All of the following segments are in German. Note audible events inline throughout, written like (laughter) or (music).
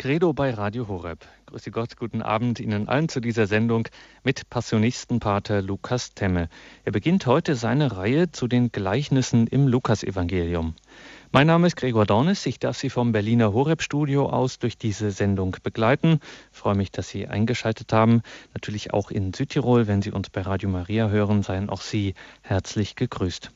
Credo bei Radio Horeb. Grüße Gott, guten Abend Ihnen allen zu dieser Sendung mit Passionistenpater Lukas Temme. Er beginnt heute seine Reihe zu den Gleichnissen im Lukasevangelium. Mein Name ist Gregor Dornis. Ich darf Sie vom Berliner Horeb-Studio aus durch diese Sendung begleiten. Ich freue mich, dass Sie eingeschaltet haben. Natürlich auch in Südtirol, wenn Sie uns bei Radio Maria hören, seien auch Sie herzlich gegrüßt.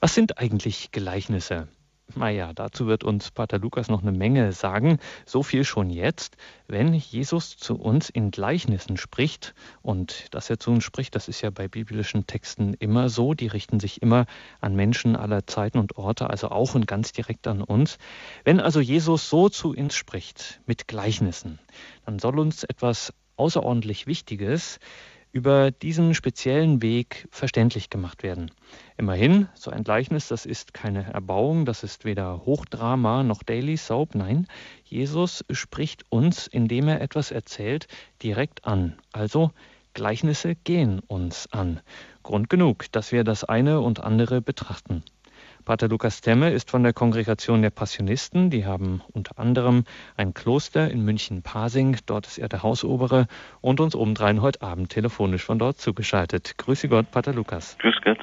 Was sind eigentlich Gleichnisse? Naja, dazu wird uns Pater Lukas noch eine Menge sagen. So viel schon jetzt. Wenn Jesus zu uns in Gleichnissen spricht, und dass er zu uns spricht, das ist ja bei biblischen Texten immer so, die richten sich immer an Menschen aller Zeiten und Orte, also auch und ganz direkt an uns. Wenn also Jesus so zu uns spricht, mit Gleichnissen, dann soll uns etwas außerordentlich Wichtiges über diesen speziellen Weg verständlich gemacht werden. Immerhin, so ein Gleichnis, das ist keine Erbauung, das ist weder Hochdrama noch Daily Soap, nein, Jesus spricht uns, indem er etwas erzählt, direkt an. Also Gleichnisse gehen uns an. Grund genug, dass wir das eine und andere betrachten. Pater Lukas Temme ist von der Kongregation der Passionisten. Die haben unter anderem ein Kloster in München-Pasing. Dort ist er der Hausobere und uns obendrein heute Abend telefonisch von dort zugeschaltet. Grüße Gott, Pater Lukas. Grüß Gott.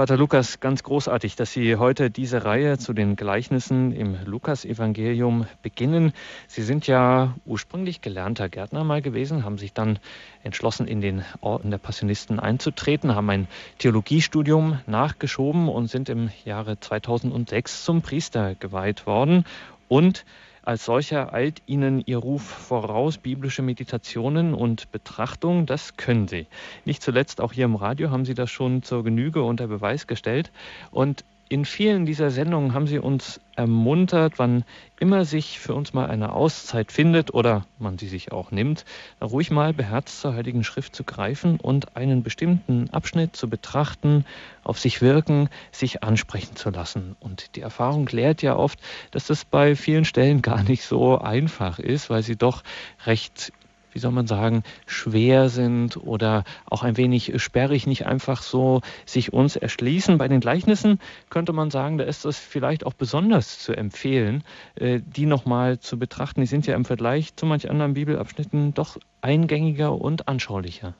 Pater Lukas, ganz großartig, dass Sie heute diese Reihe zu den Gleichnissen im Lukasevangelium beginnen. Sie sind ja ursprünglich gelernter Gärtner mal gewesen, haben sich dann entschlossen, in den Orden der Passionisten einzutreten, haben ein Theologiestudium nachgeschoben und sind im Jahre 2006 zum Priester geweiht worden und als solcher eilt Ihnen Ihr Ruf voraus, biblische Meditationen und Betrachtung, das können Sie. Nicht zuletzt auch hier im Radio haben Sie das schon zur Genüge unter Beweis gestellt. Und in vielen dieser Sendungen haben Sie uns ermuntert, wann immer sich für uns mal eine Auszeit findet oder man sie sich auch nimmt, ruhig mal beherzt zur Heiligen Schrift zu greifen und einen bestimmten Abschnitt zu betrachten, auf sich wirken, sich ansprechen zu lassen. Und die Erfahrung lehrt ja oft, dass das bei vielen Stellen gar nicht so einfach ist, weil sie doch recht wie soll man sagen, schwer sind oder auch ein wenig sperrig, nicht einfach so sich uns erschließen. Bei den Gleichnissen könnte man sagen, da ist es vielleicht auch besonders zu empfehlen, äh, die nochmal zu betrachten. Die sind ja im Vergleich zu manch anderen Bibelabschnitten doch eingängiger und anschaulicher.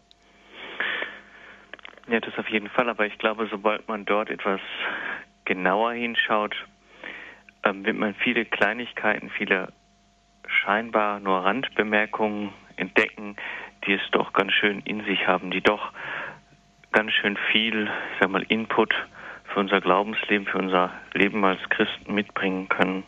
Ja, das auf jeden Fall, aber ich glaube, sobald man dort etwas genauer hinschaut, ähm, wird man viele Kleinigkeiten, viele scheinbar nur Randbemerkungen entdecken, die es doch ganz schön in sich haben, die doch ganz schön viel, ich sag mal, Input für unser Glaubensleben, für unser Leben als Christen mitbringen können.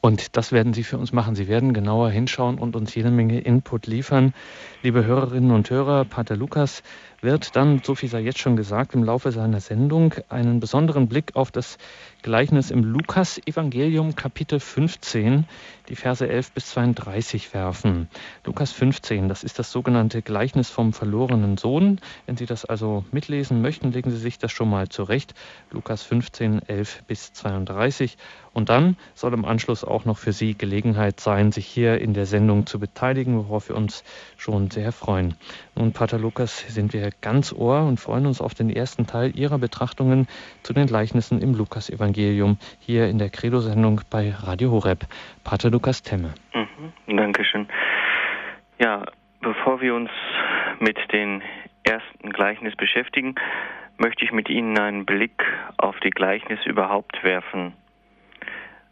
Und das werden Sie für uns machen. Sie werden genauer hinschauen und uns jede Menge Input liefern. Liebe Hörerinnen und Hörer, Pater Lukas wird dann, so viel sei jetzt schon gesagt, im Laufe seiner Sendung einen besonderen Blick auf das Gleichnis im Lukas-Evangelium Kapitel 15, die Verse 11 bis 32 werfen. Lukas 15, das ist das sogenannte Gleichnis vom verlorenen Sohn. Wenn Sie das also mitlesen möchten, legen Sie sich das schon mal zurecht. Lukas 15, 11 bis 32. Und dann soll im Anschluss auch noch für Sie Gelegenheit sein, sich hier in der Sendung zu beteiligen, worauf wir uns schon sehr freuen. Nun, Pater Lukas, sind wir ganz Ohr und freuen uns auf den ersten Teil Ihrer Betrachtungen zu den Gleichnissen im Lukas-Evangelium. Evangelium hier in der Credo-Sendung bei Radio Horeb. Pater Lukas Temme. Mhm, Dankeschön. Ja, bevor wir uns mit den ersten Gleichnis beschäftigen, möchte ich mit Ihnen einen Blick auf die Gleichnisse überhaupt werfen.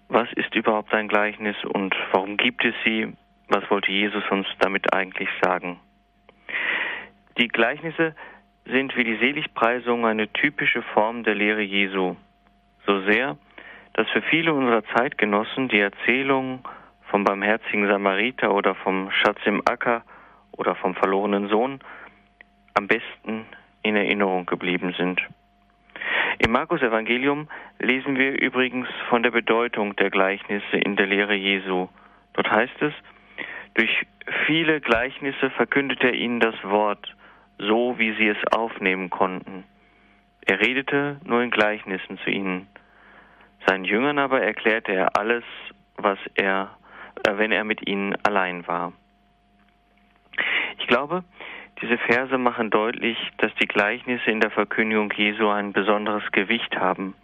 Was ist überhaupt ein Gleichnis und warum gibt es sie? Was wollte Jesus uns damit eigentlich sagen? Die Gleichnisse sind wie die Seligpreisung eine typische Form der Lehre Jesu so sehr, dass für viele unserer Zeitgenossen die Erzählung vom barmherzigen Samariter oder vom Schatz im Acker oder vom verlorenen Sohn am besten in Erinnerung geblieben sind. Im Markus Evangelium lesen wir übrigens von der Bedeutung der Gleichnisse in der Lehre Jesu. Dort heißt es, durch viele Gleichnisse verkündet er ihnen das Wort, so wie sie es aufnehmen konnten. Er redete nur in Gleichnissen zu ihnen. Seinen Jüngern aber erklärte er alles, was er, äh, wenn er mit ihnen allein war. Ich glaube, diese Verse machen deutlich, dass die Gleichnisse in der Verkündigung Jesu ein besonderes Gewicht haben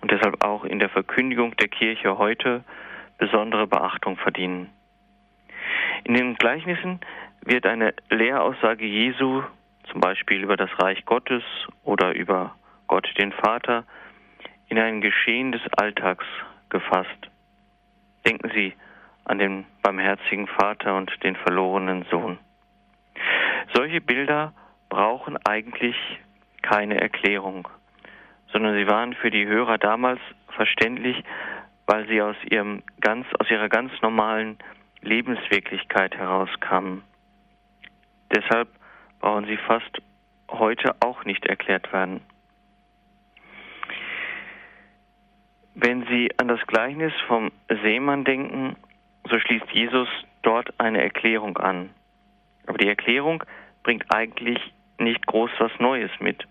und deshalb auch in der Verkündigung der Kirche heute besondere Beachtung verdienen. In den Gleichnissen wird eine Lehraussage Jesu, zum Beispiel über das Reich Gottes oder über Gott den Vater, in ein Geschehen des Alltags gefasst. Denken Sie an den barmherzigen Vater und den verlorenen Sohn. Solche Bilder brauchen eigentlich keine Erklärung, sondern sie waren für die Hörer damals verständlich, weil sie aus ihrem ganz, aus ihrer ganz normalen Lebenswirklichkeit herauskamen. Deshalb brauchen sie fast heute auch nicht erklärt werden. Wenn Sie an das Gleichnis vom Seemann denken, so schließt Jesus dort eine Erklärung an. Aber die Erklärung bringt eigentlich nicht groß was Neues mit,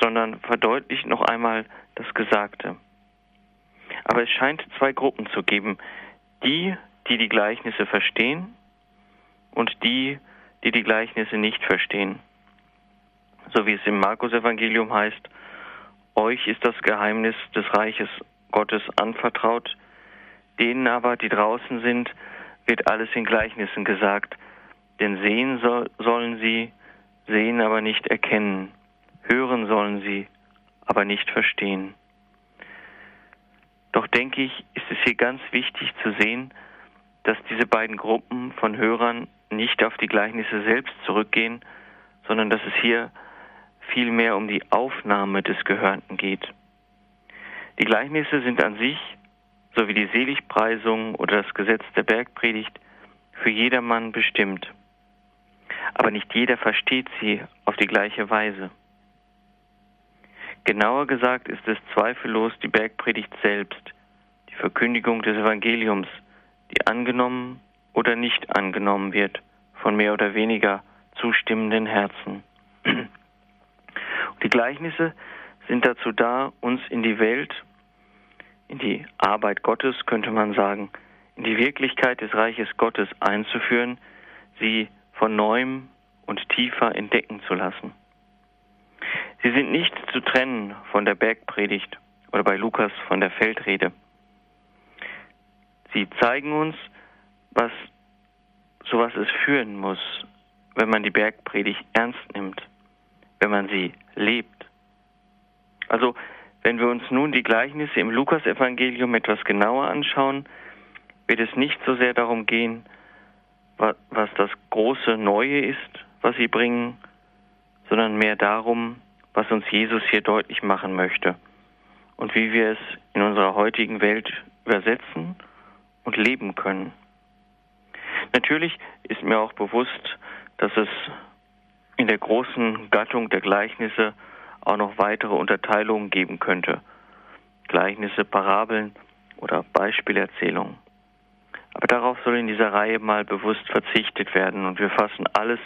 sondern verdeutlicht noch einmal das Gesagte. Aber es scheint zwei Gruppen zu geben, die, die die Gleichnisse verstehen und die, die die Gleichnisse nicht verstehen. So wie es im Markus-Evangelium heißt, euch ist das Geheimnis des Reiches Gottes anvertraut, denen aber, die draußen sind, wird alles in Gleichnissen gesagt, denn sehen soll, sollen sie, sehen aber nicht erkennen, hören sollen sie, aber nicht verstehen. Doch denke ich, ist es hier ganz wichtig zu sehen, dass diese beiden Gruppen von Hörern nicht auf die Gleichnisse selbst zurückgehen, sondern dass es hier vielmehr um die Aufnahme des Gehörten geht. Die Gleichnisse sind an sich, so wie die Seligpreisung oder das Gesetz der Bergpredigt, für jedermann bestimmt. Aber nicht jeder versteht sie auf die gleiche Weise. Genauer gesagt ist es zweifellos die Bergpredigt selbst, die Verkündigung des Evangeliums, die angenommen oder nicht angenommen wird von mehr oder weniger zustimmenden Herzen. Die Gleichnisse sind dazu da, uns in die Welt, in die Arbeit Gottes, könnte man sagen, in die Wirklichkeit des Reiches Gottes einzuführen, sie von neuem und tiefer entdecken zu lassen. Sie sind nicht zu trennen von der Bergpredigt oder bei Lukas von der Feldrede. Sie zeigen uns, was sowas es führen muss, wenn man die Bergpredigt ernst nimmt, wenn man sie lebt. Also, wenn wir uns nun die Gleichnisse im Lukasevangelium etwas genauer anschauen, wird es nicht so sehr darum gehen, was das große Neue ist, was sie bringen, sondern mehr darum, was uns Jesus hier deutlich machen möchte und wie wir es in unserer heutigen Welt übersetzen und leben können. Natürlich ist mir auch bewusst, dass es in der großen Gattung der Gleichnisse auch noch weitere Unterteilungen geben könnte. Gleichnisse, Parabeln oder Beispielerzählungen. Aber darauf soll in dieser Reihe mal bewusst verzichtet werden und wir fassen alles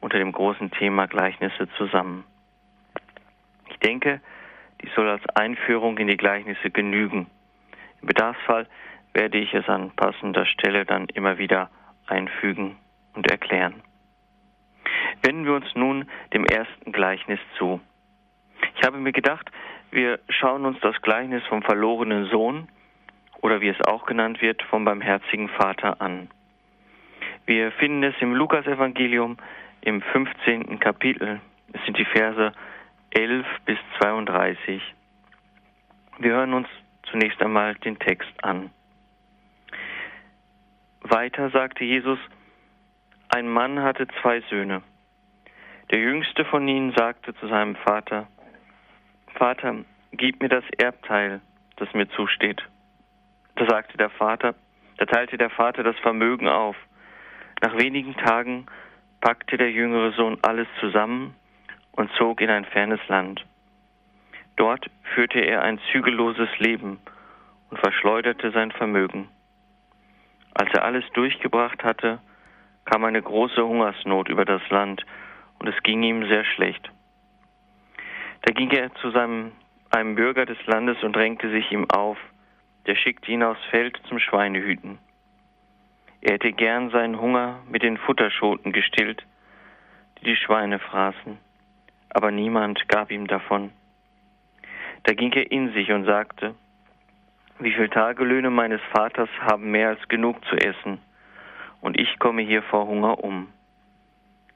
unter dem großen Thema Gleichnisse zusammen. Ich denke, dies soll als Einführung in die Gleichnisse genügen. Im Bedarfsfall werde ich es an passender Stelle dann immer wieder einfügen und erklären. Wenden wir uns nun dem ersten Gleichnis zu. Ich habe mir gedacht, wir schauen uns das Gleichnis vom verlorenen Sohn oder wie es auch genannt wird, vom barmherzigen Vater an. Wir finden es im Lukasevangelium im 15. Kapitel. Es sind die Verse 11 bis 32. Wir hören uns zunächst einmal den Text an. Weiter sagte Jesus, ein Mann hatte zwei Söhne. Der jüngste von ihnen sagte zu seinem Vater, Vater, gib mir das Erbteil, das mir zusteht. Da sagte der Vater, da teilte der Vater das Vermögen auf. Nach wenigen Tagen packte der jüngere Sohn alles zusammen und zog in ein fernes Land. Dort führte er ein zügelloses Leben und verschleuderte sein Vermögen. Als er alles durchgebracht hatte, kam eine große Hungersnot über das Land und es ging ihm sehr schlecht. Da ging er zu seinem, einem Bürger des Landes und drängte sich ihm auf. Der schickte ihn aufs Feld zum Schweinehüten. Er hätte gern seinen Hunger mit den Futterschoten gestillt, die die Schweine fraßen, aber niemand gab ihm davon. Da ging er in sich und sagte, wie viele Tagelöhne meines Vaters haben mehr als genug zu essen, und ich komme hier vor Hunger um.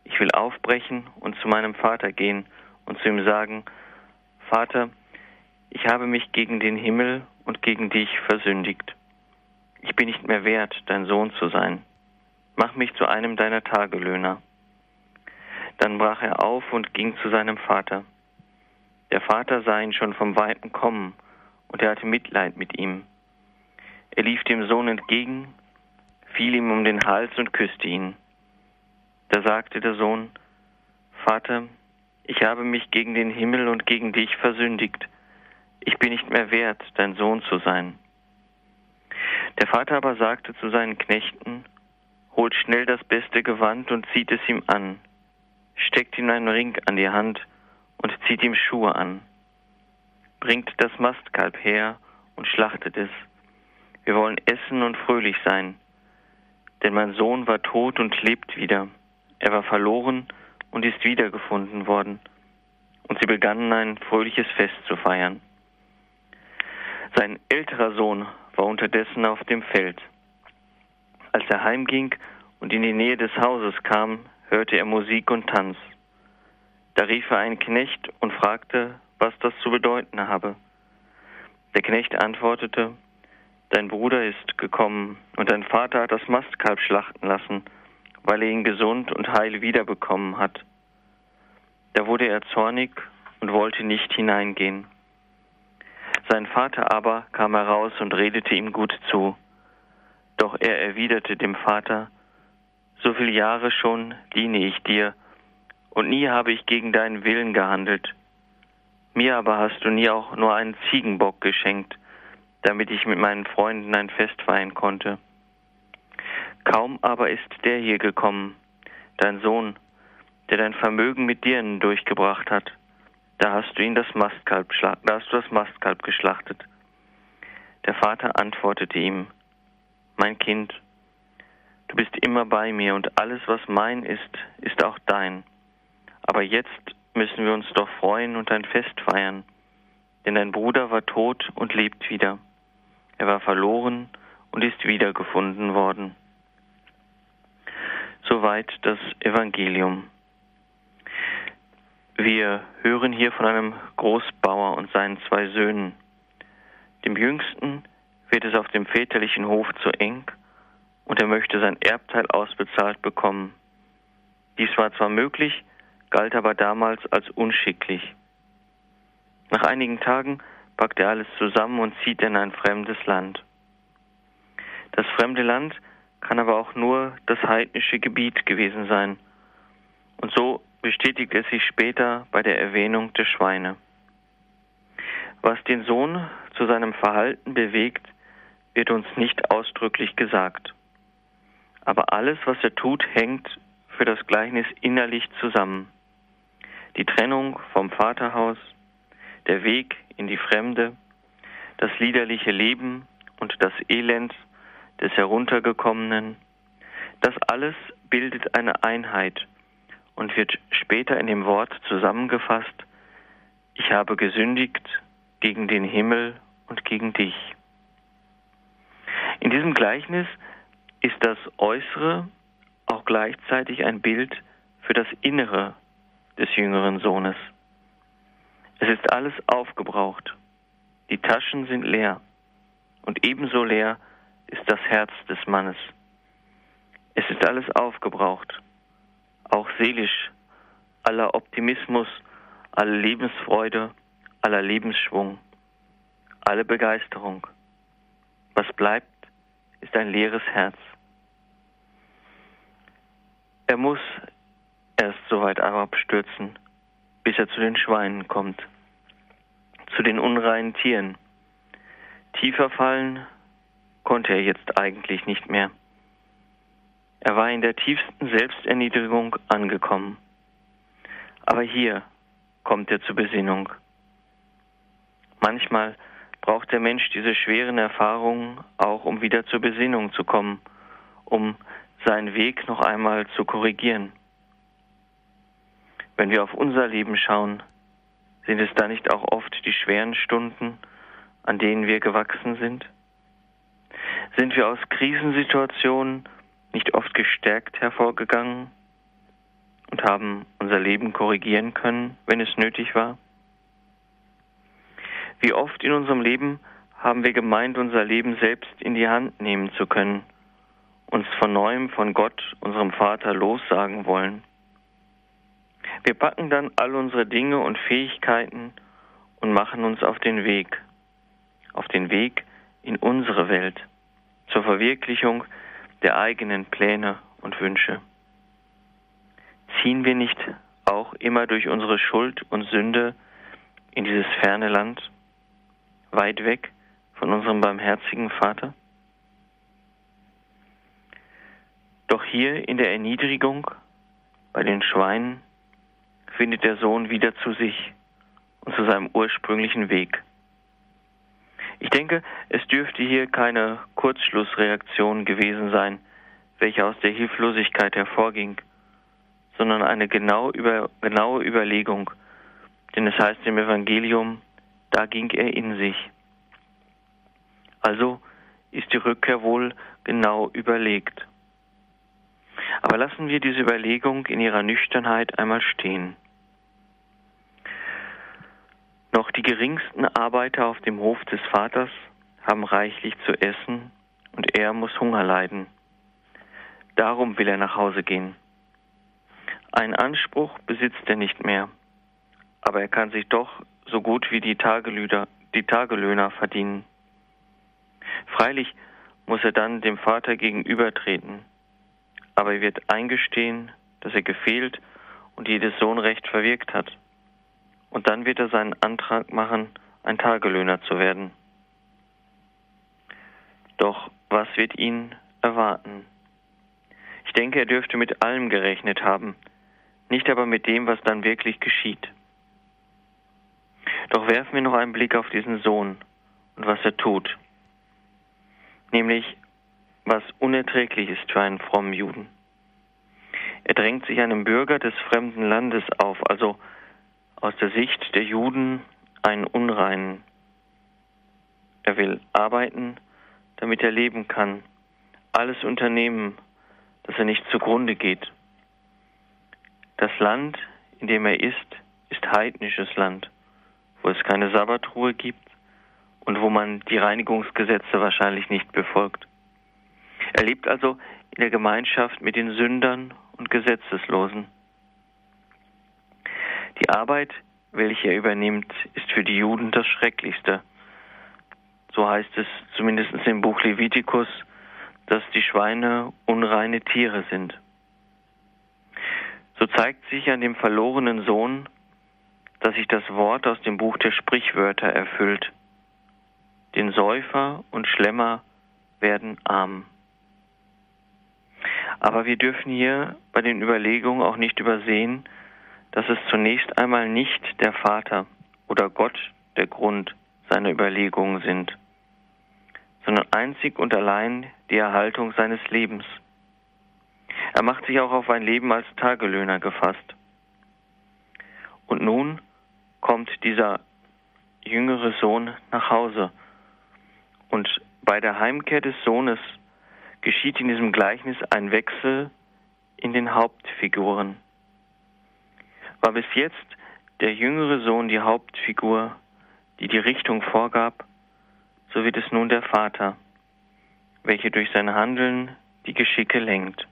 Ich will aufbrechen und zu meinem Vater gehen und zu ihm sagen, Vater, ich habe mich gegen den Himmel und gegen dich versündigt. Ich bin nicht mehr wert, dein Sohn zu sein. Mach mich zu einem deiner Tagelöhner. Dann brach er auf und ging zu seinem Vater. Der Vater sah ihn schon vom Weiten kommen, und er hatte Mitleid mit ihm. Er lief dem Sohn entgegen, fiel ihm um den Hals und küsste ihn. Da sagte der Sohn, Vater, ich habe mich gegen den Himmel und gegen dich versündigt. Ich bin nicht mehr wert, dein Sohn zu sein. Der Vater aber sagte zu seinen Knechten, holt schnell das beste Gewand und zieht es ihm an, steckt ihm einen Ring an die Hand und zieht ihm Schuhe an. Bringt das Mastkalb her und schlachtet es. Wir wollen essen und fröhlich sein. Denn mein Sohn war tot und lebt wieder. Er war verloren und ist wiedergefunden worden. Und sie begannen ein fröhliches Fest zu feiern. Sein älterer Sohn war unterdessen auf dem Feld. Als er heimging und in die Nähe des Hauses kam, hörte er Musik und Tanz. Da rief er einen Knecht und fragte, was das zu bedeuten habe. Der Knecht antwortete, Dein Bruder ist gekommen und dein Vater hat das Mastkalb schlachten lassen, weil er ihn gesund und heil wiederbekommen hat. Da wurde er zornig und wollte nicht hineingehen. Sein Vater aber kam heraus und redete ihm gut zu. Doch er erwiderte dem Vater, So viele Jahre schon diene ich dir, und nie habe ich gegen deinen Willen gehandelt. Mir aber hast du nie auch nur einen Ziegenbock geschenkt, damit ich mit meinen Freunden ein Fest feiern konnte. Kaum aber ist der hier gekommen, dein Sohn, der dein Vermögen mit Dirnen durchgebracht hat. Da hast du ihn das Mastkalb, da hast du das Mastkalb geschlachtet. Der Vater antwortete ihm, mein Kind, du bist immer bei mir und alles, was mein ist, ist auch dein. Aber jetzt müssen wir uns doch freuen und ein Fest feiern, denn dein Bruder war tot und lebt wieder. Er war verloren und ist wiedergefunden worden. Soweit das Evangelium. Wir hören hier von einem Großbauer und seinen zwei Söhnen. Dem Jüngsten wird es auf dem väterlichen Hof zu eng und er möchte sein Erbteil ausbezahlt bekommen. Dies war zwar möglich, galt aber damals als unschicklich. Nach einigen Tagen packt er alles zusammen und zieht in ein fremdes Land. Das fremde Land kann aber auch nur das heidnische Gebiet gewesen sein. Und so bestätigt es sich später bei der Erwähnung der Schweine. Was den Sohn zu seinem Verhalten bewegt, wird uns nicht ausdrücklich gesagt. Aber alles, was er tut, hängt für das Gleichnis innerlich zusammen. Die Trennung vom Vaterhaus, der Weg in die Fremde, das liederliche Leben und das Elend des Heruntergekommenen, das alles bildet eine Einheit und wird später in dem Wort zusammengefasst, ich habe gesündigt gegen den Himmel und gegen dich. In diesem Gleichnis ist das Äußere auch gleichzeitig ein Bild für das Innere des jüngeren Sohnes. Es ist alles aufgebraucht. Die Taschen sind leer. Und ebenso leer ist das Herz des Mannes. Es ist alles aufgebraucht. Auch seelisch. Aller Optimismus, alle Lebensfreude, aller Lebensschwung, alle Begeisterung. Was bleibt, ist ein leeres Herz. Er muss erst so weit abstürzen, bis er zu den Schweinen kommt, zu den unreinen Tieren. Tiefer fallen konnte er jetzt eigentlich nicht mehr. Er war in der tiefsten Selbsterniedrigung angekommen. Aber hier kommt er zur Besinnung. Manchmal braucht der Mensch diese schweren Erfahrungen auch, um wieder zur Besinnung zu kommen, um seinen Weg noch einmal zu korrigieren. Wenn wir auf unser Leben schauen, sind es da nicht auch oft die schweren Stunden, an denen wir gewachsen sind? Sind wir aus Krisensituationen nicht oft gestärkt hervorgegangen und haben unser Leben korrigieren können, wenn es nötig war? Wie oft in unserem Leben haben wir gemeint, unser Leben selbst in die Hand nehmen zu können, uns von neuem von Gott, unserem Vater, lossagen wollen. Wir packen dann all unsere Dinge und Fähigkeiten und machen uns auf den Weg, auf den Weg in unsere Welt, zur Verwirklichung der eigenen Pläne und Wünsche. Ziehen wir nicht auch immer durch unsere Schuld und Sünde in dieses ferne Land, weit weg von unserem barmherzigen Vater? Doch hier in der Erniedrigung bei den Schweinen findet der Sohn wieder zu sich und zu seinem ursprünglichen Weg. Ich denke, es dürfte hier keine Kurzschlussreaktion gewesen sein, welche aus der Hilflosigkeit hervorging, sondern eine genau über, genaue Überlegung, denn es heißt im Evangelium, da ging er in sich. Also ist die Rückkehr wohl genau überlegt. Aber lassen wir diese Überlegung in ihrer Nüchternheit einmal stehen. Noch die geringsten Arbeiter auf dem Hof des Vaters haben reichlich zu essen und er muss Hunger leiden. Darum will er nach Hause gehen. Ein Anspruch besitzt er nicht mehr, aber er kann sich doch so gut wie die Tagelöhner, die Tagelöhner verdienen. Freilich muss er dann dem Vater gegenübertreten, aber er wird eingestehen, dass er gefehlt und jedes Sohnrecht verwirkt hat. Und dann wird er seinen Antrag machen, ein Tagelöhner zu werden. Doch was wird ihn erwarten? Ich denke, er dürfte mit allem gerechnet haben, nicht aber mit dem, was dann wirklich geschieht. Doch werfen wir noch einen Blick auf diesen Sohn und was er tut nämlich was unerträglich ist für einen frommen Juden. Er drängt sich einem Bürger des fremden Landes auf, also aus der Sicht der Juden einen Unreinen. Er will arbeiten, damit er leben kann, alles unternehmen, dass er nicht zugrunde geht. Das Land, in dem er ist, ist heidnisches Land, wo es keine Sabbatruhe gibt, und wo man die Reinigungsgesetze wahrscheinlich nicht befolgt. Er lebt also in der Gemeinschaft mit den Sündern und Gesetzeslosen. Die Arbeit, welche er übernimmt, ist für die Juden das Schrecklichste. So heißt es zumindest im Buch Levitikus, dass die Schweine unreine Tiere sind. So zeigt sich an dem verlorenen Sohn, dass sich das Wort aus dem Buch der Sprichwörter erfüllt den Säufer und Schlemmer werden arm. Aber wir dürfen hier bei den Überlegungen auch nicht übersehen, dass es zunächst einmal nicht der Vater oder Gott der Grund seiner Überlegungen sind, sondern einzig und allein die Erhaltung seines Lebens. Er macht sich auch auf ein Leben als Tagelöhner gefasst. Und nun kommt dieser jüngere Sohn nach Hause und bei der Heimkehr des Sohnes geschieht in diesem Gleichnis ein Wechsel in den Hauptfiguren. War bis jetzt der jüngere Sohn die Hauptfigur, die die Richtung vorgab, so wird es nun der Vater, welcher durch sein Handeln die Geschicke lenkt.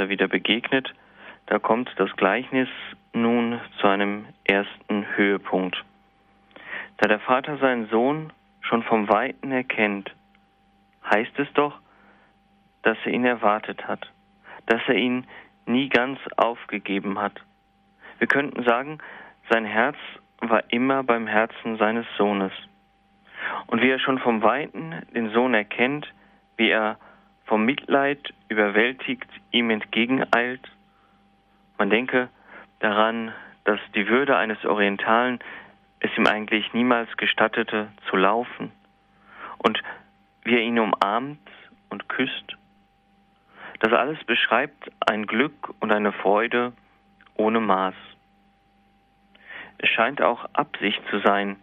Vater wieder begegnet, da kommt das Gleichnis nun zu einem ersten Höhepunkt. Da der Vater seinen Sohn schon vom Weiten erkennt, heißt es doch, dass er ihn erwartet hat, dass er ihn nie ganz aufgegeben hat. Wir könnten sagen, sein Herz war immer beim Herzen seines Sohnes. Und wie er schon vom Weiten den Sohn erkennt, wie er vom Mitleid überwältigt ihm entgegeneilt, man denke daran, dass die Würde eines Orientalen es ihm eigentlich niemals gestattete zu laufen und wie er ihn umarmt und küsst. Das alles beschreibt ein Glück und eine Freude ohne Maß. Es scheint auch Absicht zu sein,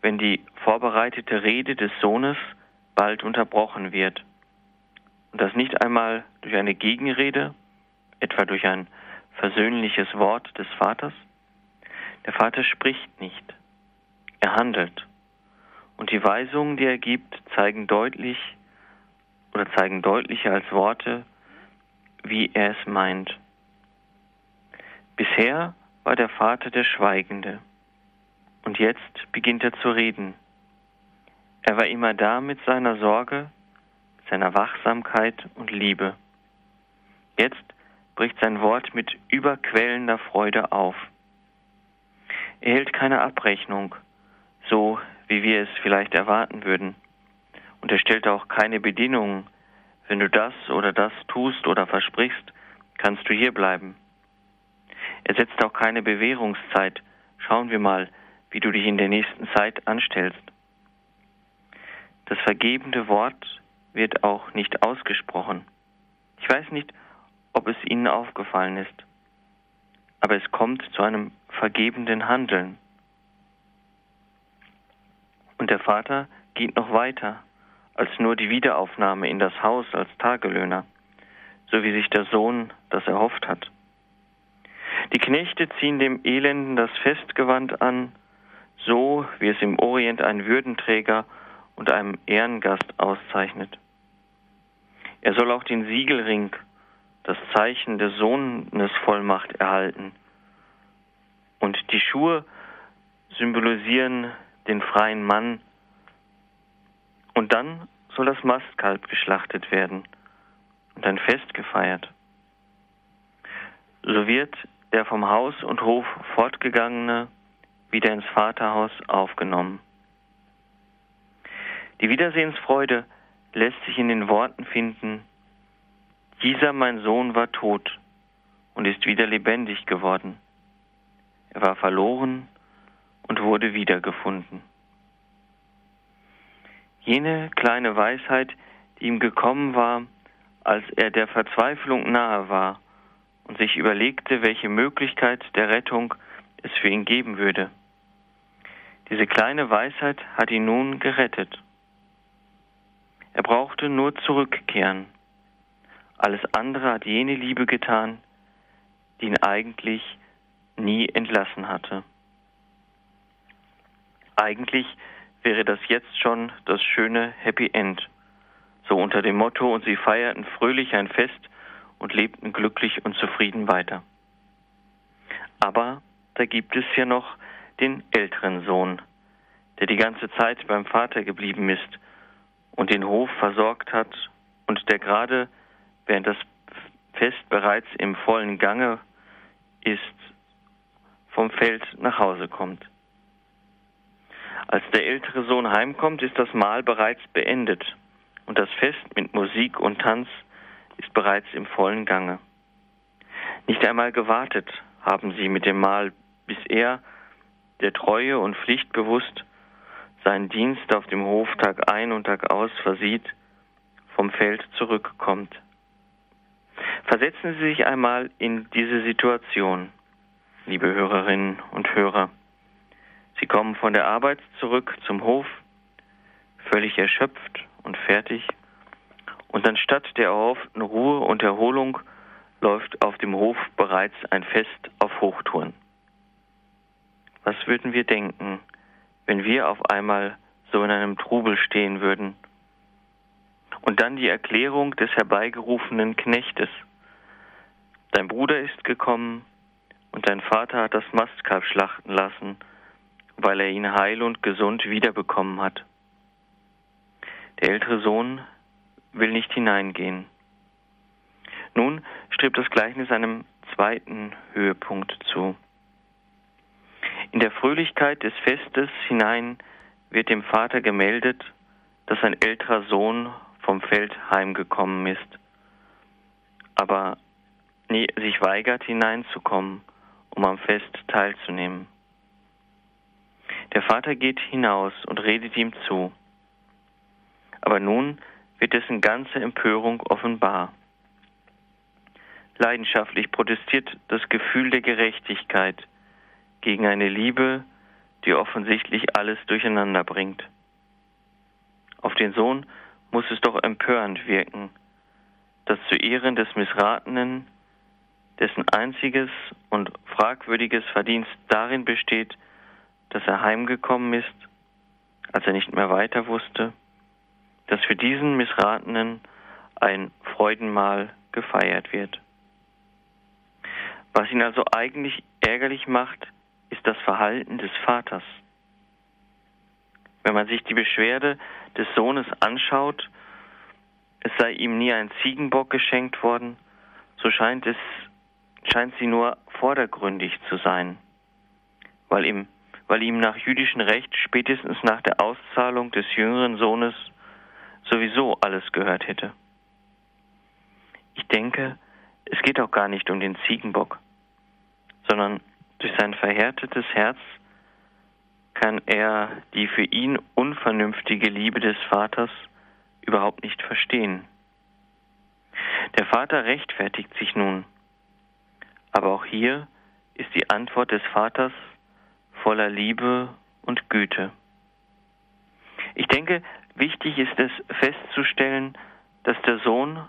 wenn die vorbereitete Rede des Sohnes bald unterbrochen wird. Und das nicht einmal durch eine Gegenrede, etwa durch ein versöhnliches Wort des Vaters. Der Vater spricht nicht, er handelt. Und die Weisungen, die er gibt, zeigen deutlich oder zeigen deutlicher als Worte, wie er es meint. Bisher war der Vater der Schweigende. Und jetzt beginnt er zu reden. Er war immer da mit seiner Sorge, seiner Wachsamkeit und Liebe. Jetzt bricht sein Wort mit überquellender Freude auf. Er hält keine Abrechnung, so wie wir es vielleicht erwarten würden. Und er stellt auch keine Bedingungen. Wenn du das oder das tust oder versprichst, kannst du hier bleiben. Er setzt auch keine Bewährungszeit. Schauen wir mal, wie du dich in der nächsten Zeit anstellst. Das vergebende Wort wird auch nicht ausgesprochen. Ich weiß nicht, ob es Ihnen aufgefallen ist, aber es kommt zu einem vergebenden Handeln. Und der Vater geht noch weiter als nur die Wiederaufnahme in das Haus als Tagelöhner, so wie sich der Sohn das erhofft hat. Die Knechte ziehen dem Elenden das Festgewand an, so wie es im Orient ein Würdenträger und einem Ehrengast auszeichnet. Er soll auch den Siegelring, das Zeichen der Sohnesvollmacht, erhalten. Und die Schuhe symbolisieren den freien Mann. Und dann soll das Mastkalb geschlachtet werden und ein Fest gefeiert. So wird der vom Haus und Hof fortgegangene wieder ins Vaterhaus aufgenommen. Die Wiedersehensfreude lässt sich in den Worten finden, dieser mein Sohn war tot und ist wieder lebendig geworden. Er war verloren und wurde wiedergefunden. Jene kleine Weisheit, die ihm gekommen war, als er der Verzweiflung nahe war und sich überlegte, welche Möglichkeit der Rettung es für ihn geben würde. Diese kleine Weisheit hat ihn nun gerettet. Er brauchte nur zurückkehren. Alles andere hat jene Liebe getan, die ihn eigentlich nie entlassen hatte. Eigentlich wäre das jetzt schon das schöne Happy End, so unter dem Motto, und sie feierten fröhlich ein Fest und lebten glücklich und zufrieden weiter. Aber da gibt es ja noch den älteren Sohn, der die ganze Zeit beim Vater geblieben ist und den Hof versorgt hat und der gerade, während das Fest bereits im vollen Gange ist, vom Feld nach Hause kommt. Als der ältere Sohn heimkommt, ist das Mahl bereits beendet und das Fest mit Musik und Tanz ist bereits im vollen Gange. Nicht einmal gewartet haben sie mit dem Mahl, bis er, der Treue und Pflicht bewusst, seinen Dienst auf dem Hof Tag ein und Tag aus versieht, vom Feld zurückkommt. Versetzen Sie sich einmal in diese Situation, liebe Hörerinnen und Hörer. Sie kommen von der Arbeit zurück zum Hof, völlig erschöpft und fertig, und anstatt der erhofften Ruhe und Erholung läuft auf dem Hof bereits ein Fest auf Hochtouren. Was würden wir denken, wenn wir auf einmal so in einem Trubel stehen würden? Und dann die Erklärung des herbeigerufenen Knechtes. Dein Bruder ist gekommen und dein Vater hat das Mastkalb schlachten lassen, weil er ihn heil und gesund wiederbekommen hat. Der ältere Sohn will nicht hineingehen. Nun strebt das Gleichnis einem zweiten Höhepunkt zu. In der Fröhlichkeit des Festes hinein wird dem Vater gemeldet, dass ein älterer Sohn vom Feld heimgekommen ist, aber sich weigert hineinzukommen, um am Fest teilzunehmen. Der Vater geht hinaus und redet ihm zu. Aber nun wird dessen ganze Empörung offenbar. Leidenschaftlich protestiert das Gefühl der Gerechtigkeit gegen eine Liebe, die offensichtlich alles durcheinander bringt. Auf den Sohn muss es doch empörend wirken, dass zu Ehren des Missratenen, dessen einziges und fragwürdiges Verdienst darin besteht, dass er heimgekommen ist, als er nicht mehr weiter wusste, dass für diesen Missratenen ein Freudenmahl gefeiert wird. Was ihn also eigentlich ärgerlich macht, ist das Verhalten des Vaters. Wenn man sich die Beschwerde des Sohnes anschaut, es sei ihm nie ein Ziegenbock geschenkt worden, so scheint es scheint sie nur vordergründig zu sein, weil ihm, weil ihm nach jüdischem Recht spätestens nach der Auszahlung des jüngeren Sohnes sowieso alles gehört hätte. Ich denke, es geht auch gar nicht um den Ziegenbock, sondern durch sein verhärtetes Herz kann er die für ihn unvernünftige Liebe des Vaters überhaupt nicht verstehen. Der Vater rechtfertigt sich nun, aber auch hier ist die Antwort des Vaters voller Liebe und Güte. Ich denke, wichtig ist es festzustellen, dass der Sohn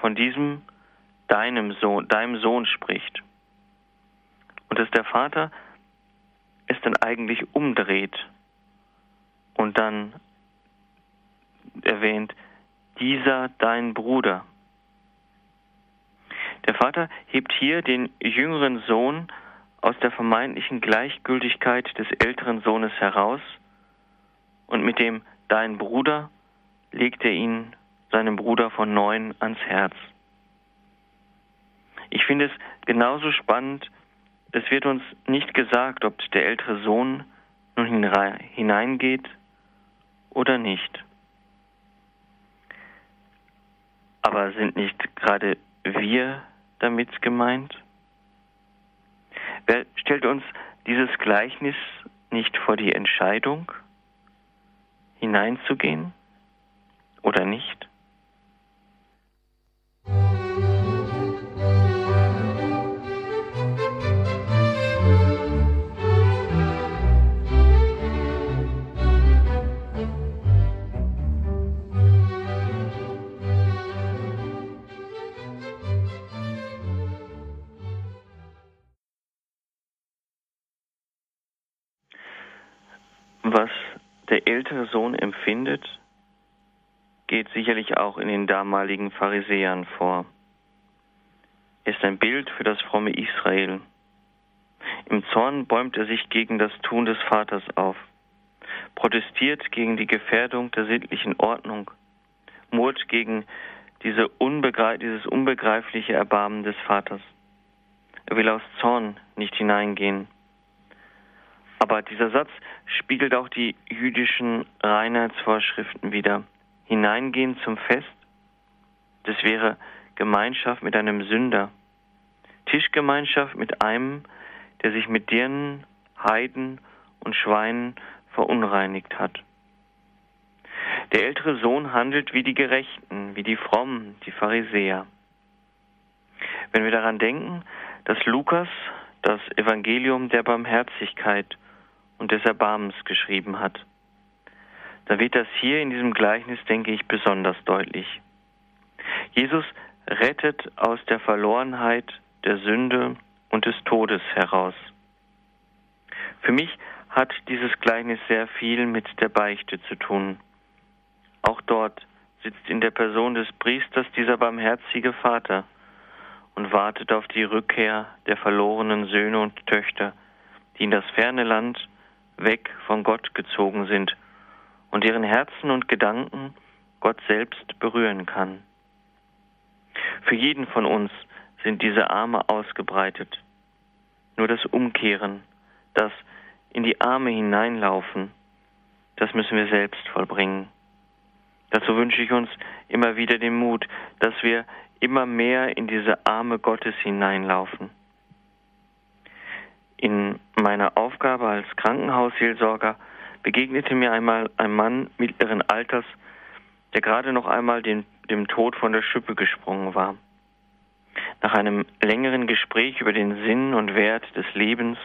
von diesem deinem Sohn, deinem Sohn spricht. Und dass der Vater es dann eigentlich umdreht und dann erwähnt, dieser dein Bruder. Der Vater hebt hier den jüngeren Sohn aus der vermeintlichen Gleichgültigkeit des älteren Sohnes heraus und mit dem dein Bruder legt er ihn seinem Bruder von neun ans Herz. Ich finde es genauso spannend, es wird uns nicht gesagt, ob der ältere Sohn nun hineingeht oder nicht. Aber sind nicht gerade wir damit gemeint? Wer stellt uns dieses Gleichnis nicht vor die Entscheidung, hineinzugehen oder nicht? Ältere Sohn empfindet, geht sicherlich auch in den damaligen Pharisäern vor. Er ist ein Bild für das fromme Israel. Im Zorn bäumt er sich gegen das Tun des Vaters auf, protestiert gegen die Gefährdung der sittlichen Ordnung, murrt gegen diese unbegreif dieses unbegreifliche Erbarmen des Vaters. Er will aus Zorn nicht hineingehen. Aber dieser Satz spiegelt auch die jüdischen Reinheitsvorschriften wider. Hineingehen zum Fest, das wäre Gemeinschaft mit einem Sünder. Tischgemeinschaft mit einem, der sich mit Dirnen, Heiden und Schweinen verunreinigt hat. Der ältere Sohn handelt wie die Gerechten, wie die Frommen, die Pharisäer. Wenn wir daran denken, dass Lukas das Evangelium der Barmherzigkeit und des Erbarmens geschrieben hat. Da wird das hier in diesem Gleichnis, denke ich, besonders deutlich. Jesus rettet aus der Verlorenheit, der Sünde und des Todes heraus. Für mich hat dieses Gleichnis sehr viel mit der Beichte zu tun. Auch dort sitzt in der Person des Priesters dieser barmherzige Vater und wartet auf die Rückkehr der verlorenen Söhne und Töchter, die in das ferne Land weg von Gott gezogen sind und deren Herzen und Gedanken Gott selbst berühren kann. Für jeden von uns sind diese Arme ausgebreitet. Nur das Umkehren, das in die Arme hineinlaufen, das müssen wir selbst vollbringen. Dazu wünsche ich uns immer wieder den Mut, dass wir immer mehr in diese Arme Gottes hineinlaufen. In meiner Aufgabe als Krankenhausseelsorger begegnete mir einmal ein Mann mittleren Alters, der gerade noch einmal den, dem Tod von der Schippe gesprungen war. Nach einem längeren Gespräch über den Sinn und Wert des Lebens,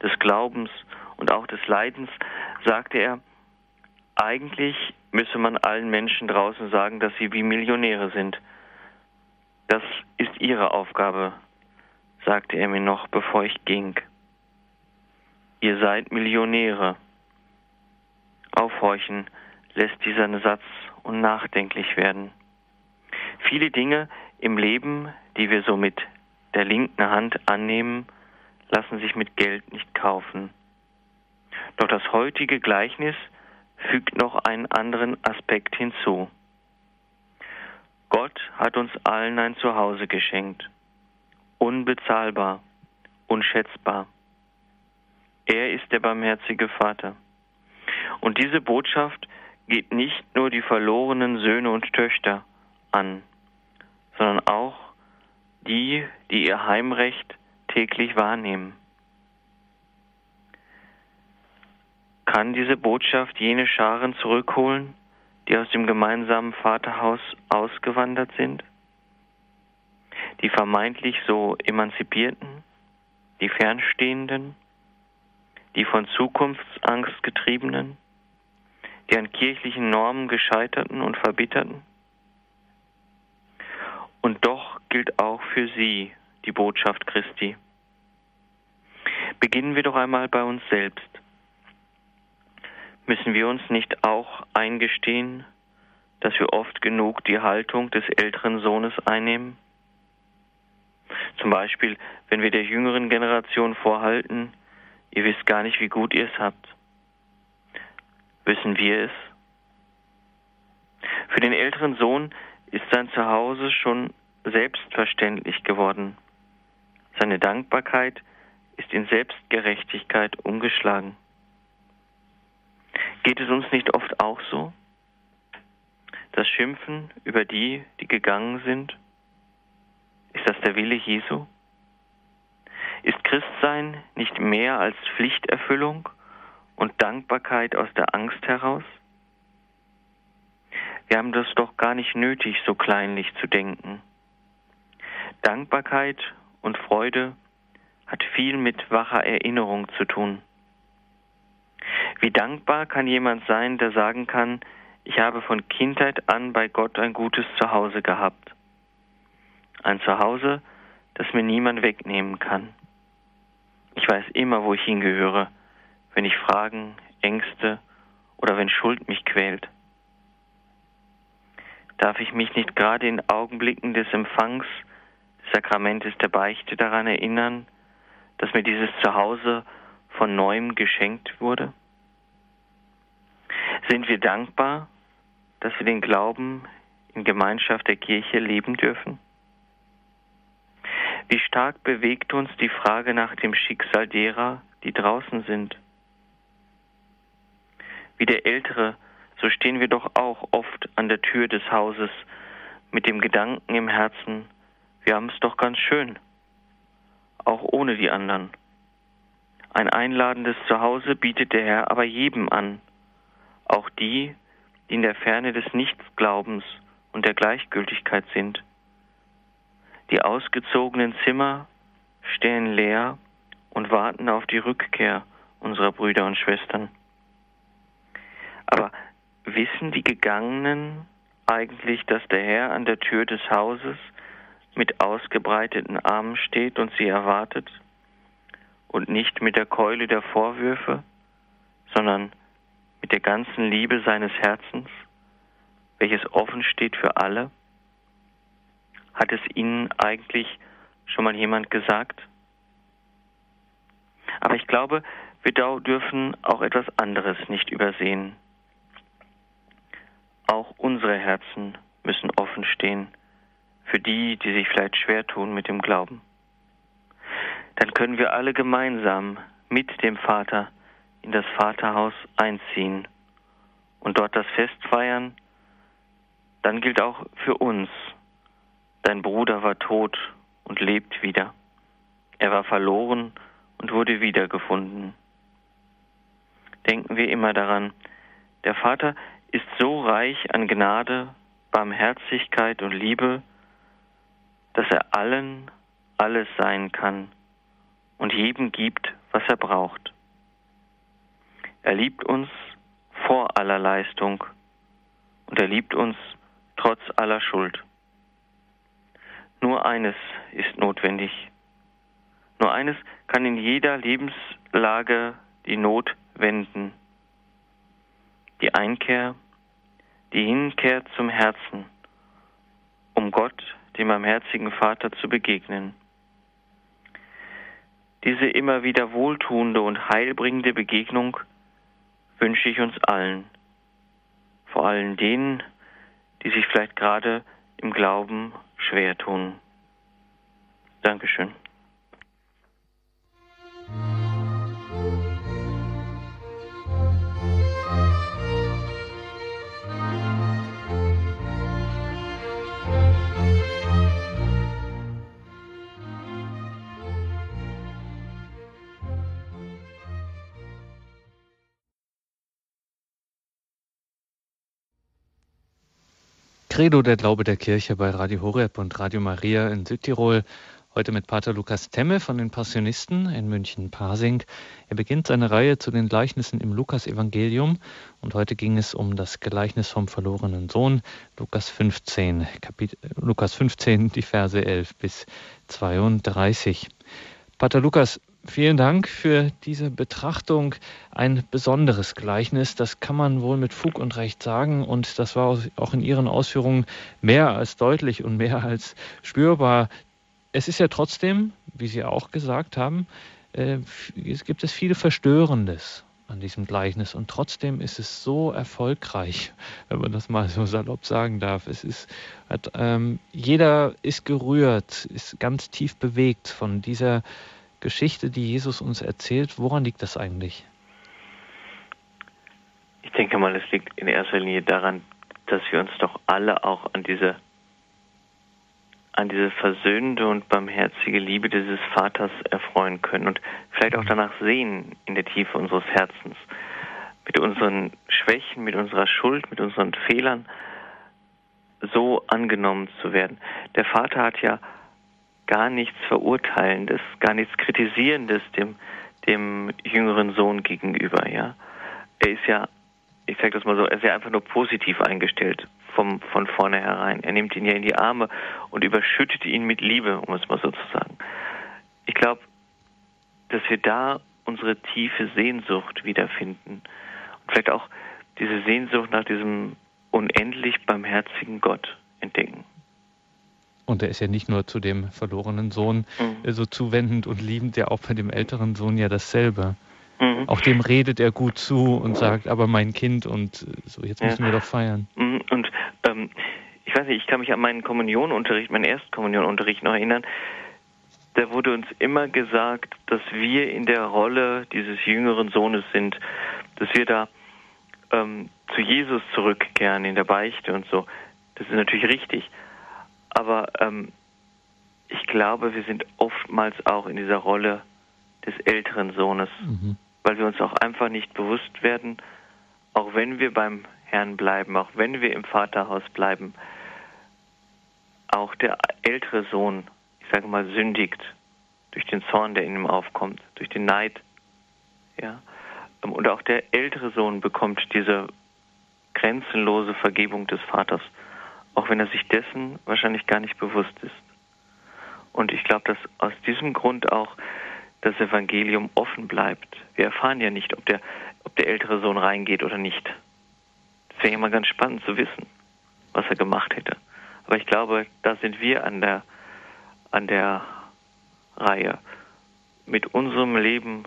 des Glaubens und auch des Leidens sagte er, eigentlich müsse man allen Menschen draußen sagen, dass sie wie Millionäre sind. Das ist ihre Aufgabe, sagte er mir noch, bevor ich ging. Ihr seid Millionäre. Aufhorchen lässt dieser Satz unnachdenklich werden. Viele Dinge im Leben, die wir so mit der linken Hand annehmen, lassen sich mit Geld nicht kaufen. Doch das heutige Gleichnis fügt noch einen anderen Aspekt hinzu. Gott hat uns allen ein Zuhause geschenkt, unbezahlbar, unschätzbar. Er ist der barmherzige Vater. Und diese Botschaft geht nicht nur die verlorenen Söhne und Töchter an, sondern auch die, die ihr Heimrecht täglich wahrnehmen. Kann diese Botschaft jene Scharen zurückholen, die aus dem gemeinsamen Vaterhaus ausgewandert sind? Die vermeintlich so Emanzipierten, die Fernstehenden, die von Zukunftsangst getriebenen, die an kirchlichen Normen gescheiterten und verbitterten? Und doch gilt auch für sie die Botschaft Christi. Beginnen wir doch einmal bei uns selbst. Müssen wir uns nicht auch eingestehen, dass wir oft genug die Haltung des älteren Sohnes einnehmen? Zum Beispiel, wenn wir der jüngeren Generation vorhalten, ihr wisst gar nicht, wie gut ihr es habt. Wissen wir es? Für den älteren Sohn ist sein Zuhause schon selbstverständlich geworden. Seine Dankbarkeit ist in Selbstgerechtigkeit umgeschlagen. Geht es uns nicht oft auch so? Das Schimpfen über die, die gegangen sind? Ist das der Wille Jesu? Ist Christsein nicht mehr als Pflichterfüllung und Dankbarkeit aus der Angst heraus? Wir haben das doch gar nicht nötig, so kleinlich zu denken. Dankbarkeit und Freude hat viel mit wacher Erinnerung zu tun. Wie dankbar kann jemand sein, der sagen kann, ich habe von Kindheit an bei Gott ein gutes Zuhause gehabt. Ein Zuhause, das mir niemand wegnehmen kann. Ich weiß immer, wo ich hingehöre, wenn ich Fragen, Ängste oder wenn Schuld mich quält. Darf ich mich nicht gerade in Augenblicken des Empfangs des Sakramentes der Beichte daran erinnern, dass mir dieses Zuhause von neuem geschenkt wurde? Sind wir dankbar, dass wir den Glauben in Gemeinschaft der Kirche leben dürfen? Wie stark bewegt uns die Frage nach dem Schicksal derer, die draußen sind? Wie der Ältere, so stehen wir doch auch oft an der Tür des Hauses mit dem Gedanken im Herzen, wir haben es doch ganz schön, auch ohne die anderen. Ein einladendes Zuhause bietet der Herr aber jedem an, auch die, die in der Ferne des Nichtsglaubens und der Gleichgültigkeit sind. Die ausgezogenen Zimmer stehen leer und warten auf die Rückkehr unserer Brüder und Schwestern. Aber wissen die Gegangenen eigentlich, dass der Herr an der Tür des Hauses mit ausgebreiteten Armen steht und sie erwartet und nicht mit der Keule der Vorwürfe, sondern mit der ganzen Liebe seines Herzens, welches offen steht für alle? Hat es Ihnen eigentlich schon mal jemand gesagt? Aber ich glaube, wir dürfen auch etwas anderes nicht übersehen. Auch unsere Herzen müssen offen stehen für die, die sich vielleicht schwer tun mit dem Glauben. Dann können wir alle gemeinsam mit dem Vater in das Vaterhaus einziehen und dort das Fest feiern, dann gilt auch für uns, dein Bruder war tot und lebt wieder. Er war verloren und wurde wiedergefunden. Denken wir immer daran, der Vater ist so reich an Gnade, Barmherzigkeit und Liebe, dass er allen alles sein kann und jedem gibt, was er braucht. Er liebt uns vor aller Leistung und er liebt uns trotz aller Schuld. Nur eines ist notwendig. Nur eines kann in jeder Lebenslage die Not wenden. Die Einkehr, die Hinkehr zum Herzen, um Gott, dem barmherzigen Vater, zu begegnen. Diese immer wieder wohltuende und heilbringende Begegnung wünsche ich uns allen, vor allem denen, die sich vielleicht gerade im Glauben schwer tun. Dankeschön. Credo, der Glaube der Kirche bei Radio Horeb und Radio Maria in Südtirol. Heute mit Pater Lukas Temme von den Passionisten in München-Pasing. Er beginnt seine Reihe zu den Gleichnissen im Lukas-Evangelium und heute ging es um das Gleichnis vom verlorenen Sohn, Lukas 15, Kapit Lukas 15, die Verse 11 bis 32. Pater Lukas, Vielen Dank für diese Betrachtung. Ein besonderes Gleichnis, das kann man wohl mit Fug und Recht sagen. Und das war auch in Ihren Ausführungen mehr als deutlich und mehr als spürbar. Es ist ja trotzdem, wie Sie auch gesagt haben, äh, es gibt es viel Verstörendes an diesem Gleichnis und trotzdem ist es so erfolgreich, (laughs) wenn man das mal so salopp sagen darf. Es ist, hat, ähm, jeder ist gerührt, ist ganz tief bewegt von dieser Geschichte, die Jesus uns erzählt. Woran liegt das eigentlich? Ich denke mal, es liegt in erster Linie daran, dass wir uns doch alle auch an diese an diese versöhnende und barmherzige Liebe dieses Vaters erfreuen können und vielleicht auch danach sehen in der Tiefe unseres Herzens, mit unseren Schwächen, mit unserer Schuld, mit unseren Fehlern so angenommen zu werden. Der Vater hat ja gar nichts Verurteilendes, gar nichts Kritisierendes dem, dem jüngeren Sohn gegenüber, ja. Er ist ja, ich sage das mal so, er ist ja einfach nur positiv eingestellt vom, von vornherein. Er nimmt ihn ja in die Arme und überschüttet ihn mit Liebe, um es mal so zu sagen. Ich glaube, dass wir da unsere tiefe Sehnsucht wiederfinden. Und vielleicht auch diese Sehnsucht nach diesem unendlich barmherzigen Gott entdecken. Und er ist ja nicht nur zu dem verlorenen Sohn mhm. so zuwendend und liebend, ja auch bei dem älteren Sohn ja dasselbe. Mhm. Auch dem redet er gut zu und sagt, aber mein Kind und äh, so, jetzt müssen ja. wir doch feiern. Mhm. Und ähm, ich weiß nicht, ich kann mich an meinen Kommunionunterricht, meinen Erstkommunionunterricht noch erinnern. Da wurde uns immer gesagt, dass wir in der Rolle dieses jüngeren Sohnes sind, dass wir da ähm, zu Jesus zurückkehren in der Beichte und so. Das ist natürlich richtig. Aber ähm, ich glaube, wir sind oftmals auch in dieser Rolle des älteren Sohnes, mhm. weil wir uns auch einfach nicht bewusst werden, auch wenn wir beim Herrn bleiben, auch wenn wir im Vaterhaus bleiben, auch der ältere Sohn, ich sage mal, sündigt durch den Zorn, der in ihm aufkommt, durch den Neid. Ja? Und auch der ältere Sohn bekommt diese grenzenlose Vergebung des Vaters auch wenn er sich dessen wahrscheinlich gar nicht bewusst ist. Und ich glaube, dass aus diesem Grund auch das Evangelium offen bleibt. Wir erfahren ja nicht, ob der, ob der ältere Sohn reingeht oder nicht. Das wäre ja mal ganz spannend zu wissen, was er gemacht hätte. Aber ich glaube, da sind wir an der, an der Reihe, mit unserem Leben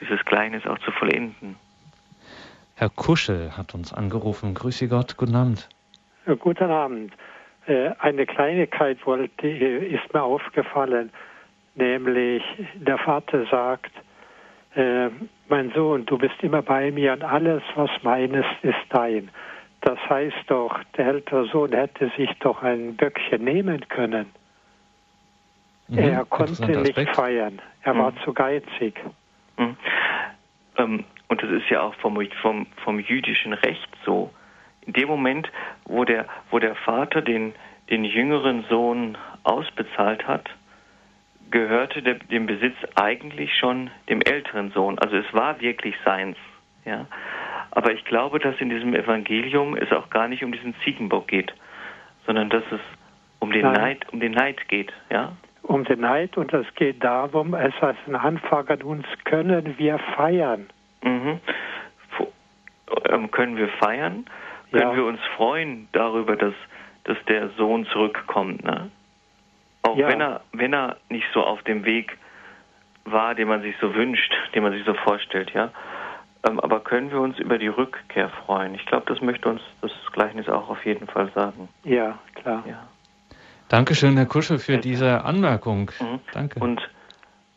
dieses Gleichnis auch zu vollenden. Herr Kuschel hat uns angerufen. Grüße Gott, guten Abend. Guten Abend. Äh, eine Kleinigkeit wollte, ist mir aufgefallen, nämlich der Vater sagt, äh, mein Sohn, du bist immer bei mir und alles, was meines, ist dein. Das heißt doch, der ältere Sohn hätte sich doch ein Böckchen nehmen können. Mhm, er konnte nicht Aspekt. feiern. Er mhm. war zu geizig. Mhm. Ähm, und das ist ja auch vom, vom, vom jüdischen Recht so. In dem Moment, wo der, wo der Vater den, den jüngeren Sohn ausbezahlt hat, gehörte der, dem Besitz eigentlich schon dem älteren Sohn. Also es war wirklich seins. Ja. Aber ich glaube, dass in diesem Evangelium es auch gar nicht um diesen Ziegenbock geht, sondern dass es um den Neid, um den Neid geht. Ja. Um den Neid und es geht darum, es heißt ein Anfang an uns können wir feiern. Mhm. Ähm, können wir feiern? Können ja. wir uns freuen darüber, dass, dass der Sohn zurückkommt? Ne? Auch ja. wenn er, wenn er nicht so auf dem Weg war, den man sich so wünscht, den man sich so vorstellt, ja. Ähm, aber können wir uns über die Rückkehr freuen? Ich glaube, das möchte uns das Gleichnis auch auf jeden Fall sagen. Ja, klar. Ja. Dankeschön, Herr Kuschel, für diese Anmerkung. Mhm. Danke. Und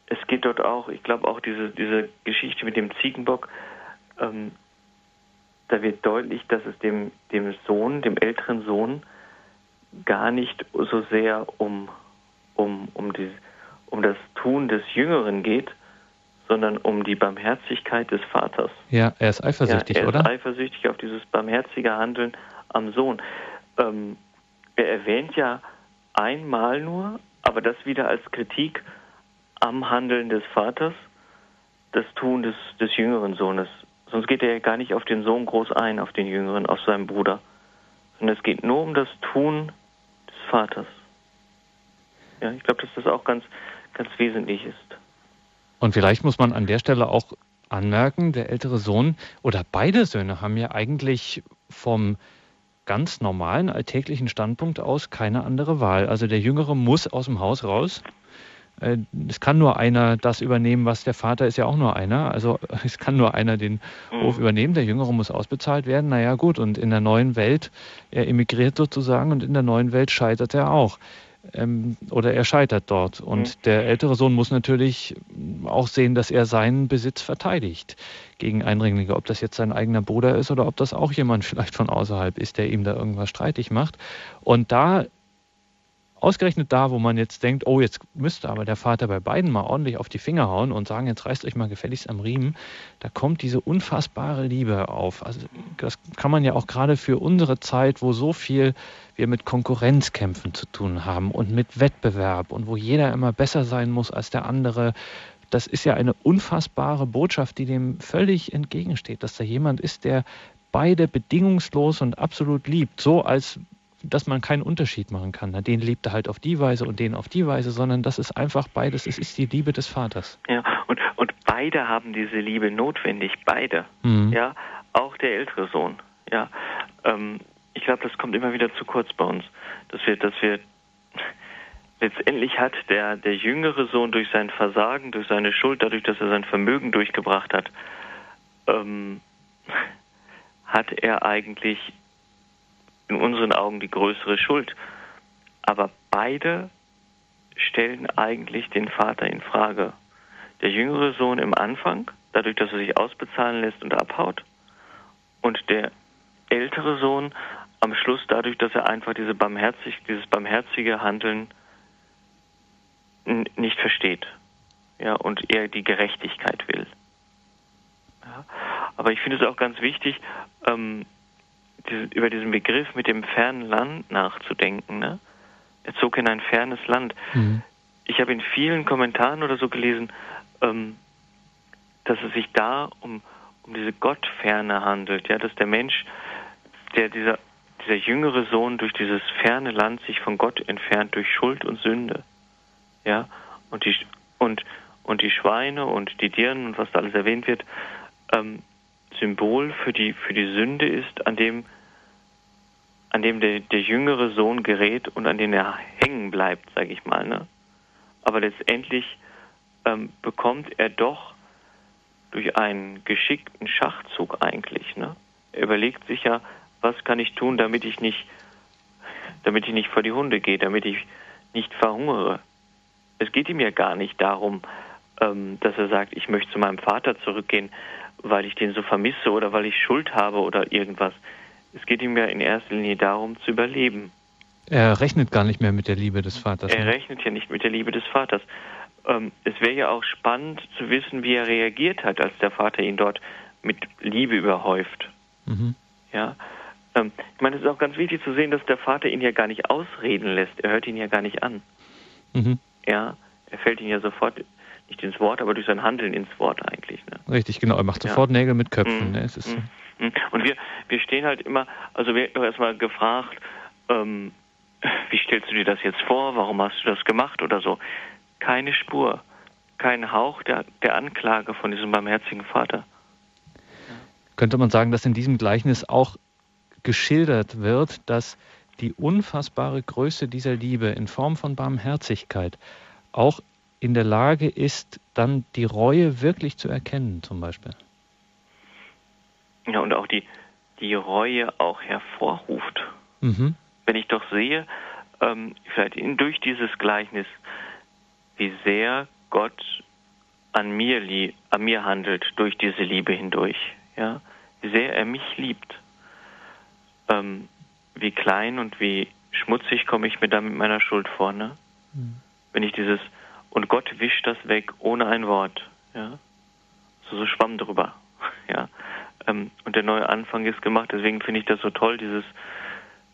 es geht dort auch, ich glaube auch diese, diese Geschichte mit dem Ziegenbock, ähm, da wird deutlich, dass es dem, dem Sohn, dem älteren Sohn, gar nicht so sehr um um, um, die, um das Tun des Jüngeren geht, sondern um die Barmherzigkeit des Vaters. Ja, er ist eifersüchtig, ja, er oder? Er ist eifersüchtig auf dieses barmherzige Handeln am Sohn. Ähm, er erwähnt ja einmal nur, aber das wieder als Kritik am Handeln des Vaters, das Tun des, des jüngeren Sohnes. Sonst geht er ja gar nicht auf den Sohn groß ein, auf den jüngeren, auf seinen Bruder. Sondern es geht nur um das Tun des Vaters. Ja, ich glaube, dass das auch ganz, ganz wesentlich ist. Und vielleicht muss man an der Stelle auch anmerken, der ältere Sohn oder beide Söhne haben ja eigentlich vom ganz normalen alltäglichen Standpunkt aus keine andere Wahl. Also der Jüngere muss aus dem Haus raus. Äh, es kann nur einer das übernehmen, was der Vater ist ja auch nur einer. Also (laughs) es kann nur einer den mhm. Hof übernehmen. Der Jüngere muss ausbezahlt werden. Naja gut, und in der neuen Welt, er emigriert sozusagen und in der neuen Welt scheitert er auch ähm, oder er scheitert dort. Und mhm. der ältere Sohn muss natürlich auch sehen, dass er seinen Besitz verteidigt gegen Eindringlinge. Ob das jetzt sein eigener Bruder ist oder ob das auch jemand (laughs) vielleicht von außerhalb ist, der ihm da irgendwas streitig macht. Und da Ausgerechnet da, wo man jetzt denkt, oh, jetzt müsste aber der Vater bei beiden mal ordentlich auf die Finger hauen und sagen, jetzt reißt euch mal gefälligst am Riemen, da kommt diese unfassbare Liebe auf. Also das kann man ja auch gerade für unsere Zeit, wo so viel wir mit Konkurrenzkämpfen zu tun haben und mit Wettbewerb und wo jeder immer besser sein muss als der andere, das ist ja eine unfassbare Botschaft, die dem völlig entgegensteht, dass da jemand ist, der beide bedingungslos und absolut liebt, so als dass man keinen Unterschied machen kann. Den liebt er halt auf die Weise und den auf die Weise, sondern das ist einfach beides. Es ist die Liebe des Vaters. Ja, und, und beide haben diese Liebe notwendig, beide. Mhm. Ja, auch der ältere Sohn. Ja, ähm, ich glaube, das kommt immer wieder zu kurz bei uns, dass wir, dass wir letztendlich hat der, der jüngere Sohn durch sein Versagen, durch seine Schuld, dadurch, dass er sein Vermögen durchgebracht hat, ähm, hat er eigentlich in unseren Augen die größere Schuld. Aber beide stellen eigentlich den Vater in Frage. Der jüngere Sohn im Anfang, dadurch, dass er sich ausbezahlen lässt und abhaut, und der ältere Sohn am Schluss dadurch, dass er einfach diese barmherzig, dieses barmherzige Handeln nicht versteht. Ja, und er die Gerechtigkeit will. Ja, aber ich finde es auch ganz wichtig, ähm, über diesen Begriff mit dem fernen Land nachzudenken. Ne? Er zog in ein fernes Land. Mhm. Ich habe in vielen Kommentaren oder so gelesen, ähm, dass es sich da um, um diese Gottferne handelt, ja, dass der Mensch, der dieser, dieser jüngere Sohn durch dieses ferne Land sich von Gott entfernt durch Schuld und Sünde, ja, und die und und die Schweine und die Dirnen und was da alles erwähnt wird, ähm, Symbol für die für die Sünde ist, an dem an dem der, der jüngere Sohn gerät und an dem er hängen bleibt, sage ich mal. Ne? Aber letztendlich ähm, bekommt er doch durch einen geschickten Schachzug eigentlich. Ne? Er überlegt sich ja, was kann ich tun, damit ich nicht, damit ich nicht vor die Hunde gehe, damit ich nicht verhungere. Es geht ihm ja gar nicht darum, ähm, dass er sagt, ich möchte zu meinem Vater zurückgehen, weil ich den so vermisse oder weil ich Schuld habe oder irgendwas. Es geht ihm ja in erster Linie darum, zu überleben. Er rechnet gar nicht mehr mit der Liebe des Vaters. Er ne? rechnet ja nicht mit der Liebe des Vaters. Ähm, es wäre ja auch spannend zu wissen, wie er reagiert hat, als der Vater ihn dort mit Liebe überhäuft. Mhm. Ja. Ähm, ich meine, es ist auch ganz wichtig zu sehen, dass der Vater ihn ja gar nicht ausreden lässt. Er hört ihn ja gar nicht an. Mhm. Ja. Er fällt ihn ja sofort nicht ins Wort, aber durch sein Handeln ins Wort eigentlich. Ne? Richtig, genau. Er macht sofort ja. Nägel mit Köpfen. Mhm. Ne? Es ist mhm. mhm. Und wir, wir stehen halt immer, also wir haben erstmal gefragt, ähm, (laughs) wie stellst du dir das jetzt vor? Warum hast du das gemacht oder so? Keine Spur, kein Hauch der, der Anklage von diesem barmherzigen Vater. Könnte man sagen, dass in diesem Gleichnis auch geschildert wird, dass die unfassbare Größe dieser Liebe in Form von Barmherzigkeit auch in der Lage ist, dann die Reue wirklich zu erkennen, zum Beispiel. Ja, und auch die, die Reue auch hervorruft. Mhm. Wenn ich doch sehe, ähm, vielleicht in, durch dieses Gleichnis, wie sehr Gott an mir, an mir handelt durch diese Liebe hindurch, ja, wie sehr er mich liebt, ähm, wie klein und wie schmutzig komme ich mir da mit meiner Schuld vor, ne? Mhm. Wenn ich dieses und Gott wischt das weg ohne ein Wort. Ja? So, so schwamm drüber. (laughs) Ja? Ähm, und der neue Anfang ist gemacht, deswegen finde ich das so toll, dieses,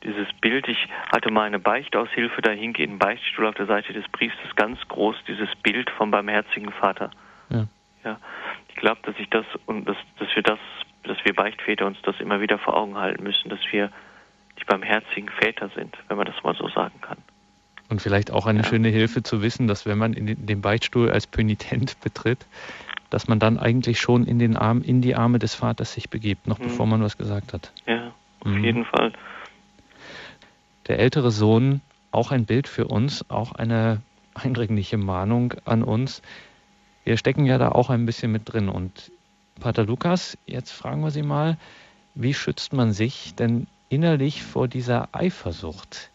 dieses Bild. Ich hatte mal eine Beichtaushilfe, da hing in Beichtstuhl auf der Seite des Priesters ganz groß dieses Bild vom barmherzigen Vater. Ja. ja. Ich glaube, dass ich das und dass, dass wir das, dass wir Beichtväter uns das immer wieder vor Augen halten müssen, dass wir die barmherzigen Väter sind, wenn man das mal so sagen kann. Und vielleicht auch eine ja. schöne Hilfe zu wissen, dass wenn man in den Beichtstuhl als Pönitent (laughs) betritt, dass man dann eigentlich schon in den Arm, in die Arme des Vaters sich begibt, noch mhm. bevor man was gesagt hat. Ja, auf mhm. jeden Fall. Der ältere Sohn, auch ein Bild für uns, auch eine eindringliche Mahnung an uns. Wir stecken ja da auch ein bisschen mit drin. Und Pater Lukas, jetzt fragen wir Sie mal, wie schützt man sich denn innerlich vor dieser Eifersucht?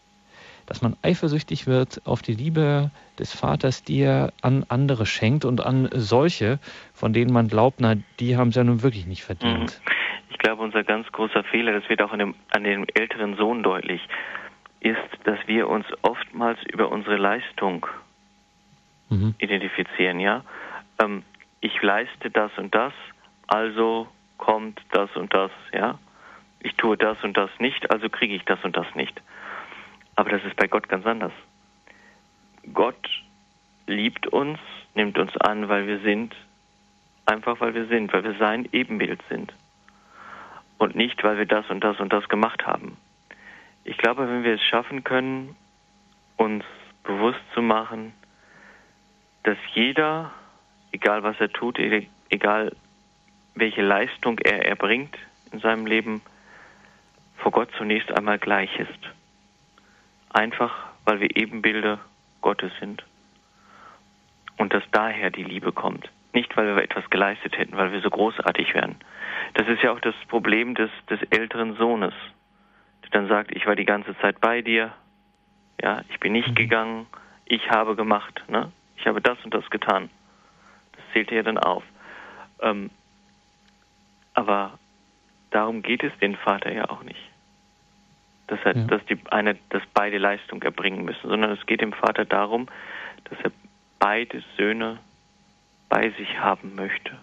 Dass man eifersüchtig wird auf die Liebe des Vaters, die er an andere schenkt und an solche, von denen man glaubt, na, die haben es ja nun wirklich nicht verdient. Mhm. Ich glaube, unser ganz großer Fehler, das wird auch an dem, an dem älteren Sohn deutlich, ist, dass wir uns oftmals über unsere Leistung mhm. identifizieren, ja. Ähm, ich leiste das und das, also kommt das und das, ja. Ich tue das und das nicht, also kriege ich das und das nicht. Aber das ist bei Gott ganz anders. Gott liebt uns, nimmt uns an, weil wir sind, einfach weil wir sind, weil wir sein Ebenbild sind. Und nicht, weil wir das und das und das gemacht haben. Ich glaube, wenn wir es schaffen können, uns bewusst zu machen, dass jeder, egal was er tut, egal welche Leistung er erbringt in seinem Leben, vor Gott zunächst einmal gleich ist einfach weil wir Ebenbilder Gottes sind. Und dass daher die Liebe kommt. Nicht, weil wir etwas geleistet hätten, weil wir so großartig wären. Das ist ja auch das Problem des, des älteren Sohnes, der dann sagt, ich war die ganze Zeit bei dir, ja, ich bin nicht mhm. gegangen, ich habe gemacht, ne? ich habe das und das getan. Das zählt ja dann auf. Ähm, aber darum geht es den Vater ja auch nicht dass, er, ja. dass, die eine, dass beide Leistung erbringen müssen, sondern es geht dem Vater darum, dass er beide Söhne bei sich haben möchte.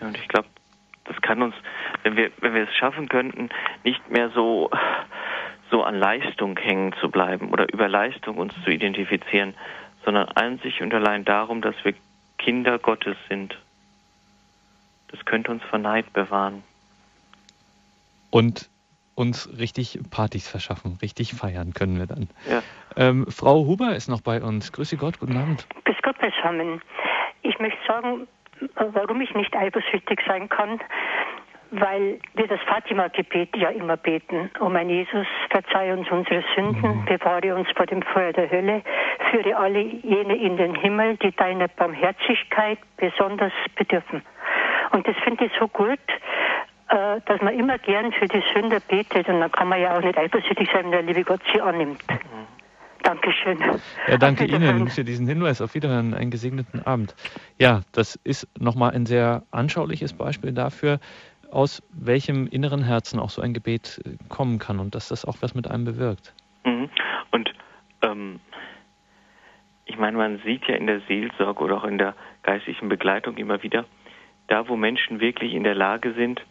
Ja, und ich glaube, das kann uns, wenn wir, wenn wir es schaffen könnten, nicht mehr so, so an Leistung hängen zu bleiben oder über Leistung uns zu identifizieren, sondern einzig und allein darum, dass wir Kinder Gottes sind. Das könnte uns vor Neid bewahren. Und uns richtig Partys verschaffen, richtig feiern können wir dann. Ja. Ähm, Frau Huber ist noch bei uns. Grüße Gott, guten Abend. Grüß Gott zusammen. Ich möchte sagen, warum ich nicht eifersüchtig sein kann, weil wir das Fatima-Gebet ja immer beten. O mein Jesus, verzeih uns unsere Sünden, mhm. bewahre uns vor dem Feuer der Hölle, führe alle jene in den Himmel, die deiner Barmherzigkeit besonders bedürfen. Und das finde ich so gut, äh, dass man immer gern für die Sünder betet und dann kann man ja auch nicht eifersüchtig sein, wenn der liebe Gott sie annimmt. Mhm. Dankeschön. Ja, danke Ihnen für diesen Hinweis. Auf Wiederhören, einen gesegneten Abend. Ja, das ist nochmal ein sehr anschauliches Beispiel dafür, aus welchem inneren Herzen auch so ein Gebet äh, kommen kann und dass das auch was mit einem bewirkt. Mhm. Und ähm, ich meine, man sieht ja in der Seelsorge oder auch in der geistlichen Begleitung immer wieder, da wo Menschen wirklich in der Lage sind,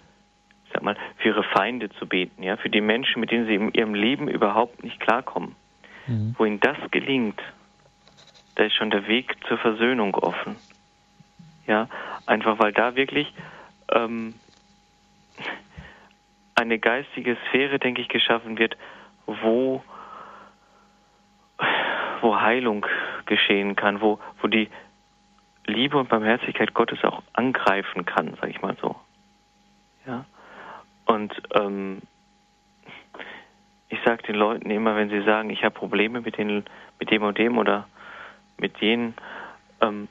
sag mal, für ihre Feinde zu beten, ja, für die Menschen, mit denen sie in ihrem Leben überhaupt nicht klarkommen. Mhm. Wo ihnen das gelingt, da ist schon der Weg zur Versöhnung offen. Ja, einfach weil da wirklich ähm, eine geistige Sphäre, denke ich, geschaffen wird, wo, wo Heilung geschehen kann, wo, wo die Liebe und Barmherzigkeit Gottes auch angreifen kann, sage ich mal so. Ja. Und ähm, ich sage den Leuten immer, wenn sie sagen, ich habe Probleme mit, den, mit dem und dem oder mit jenen, ähm,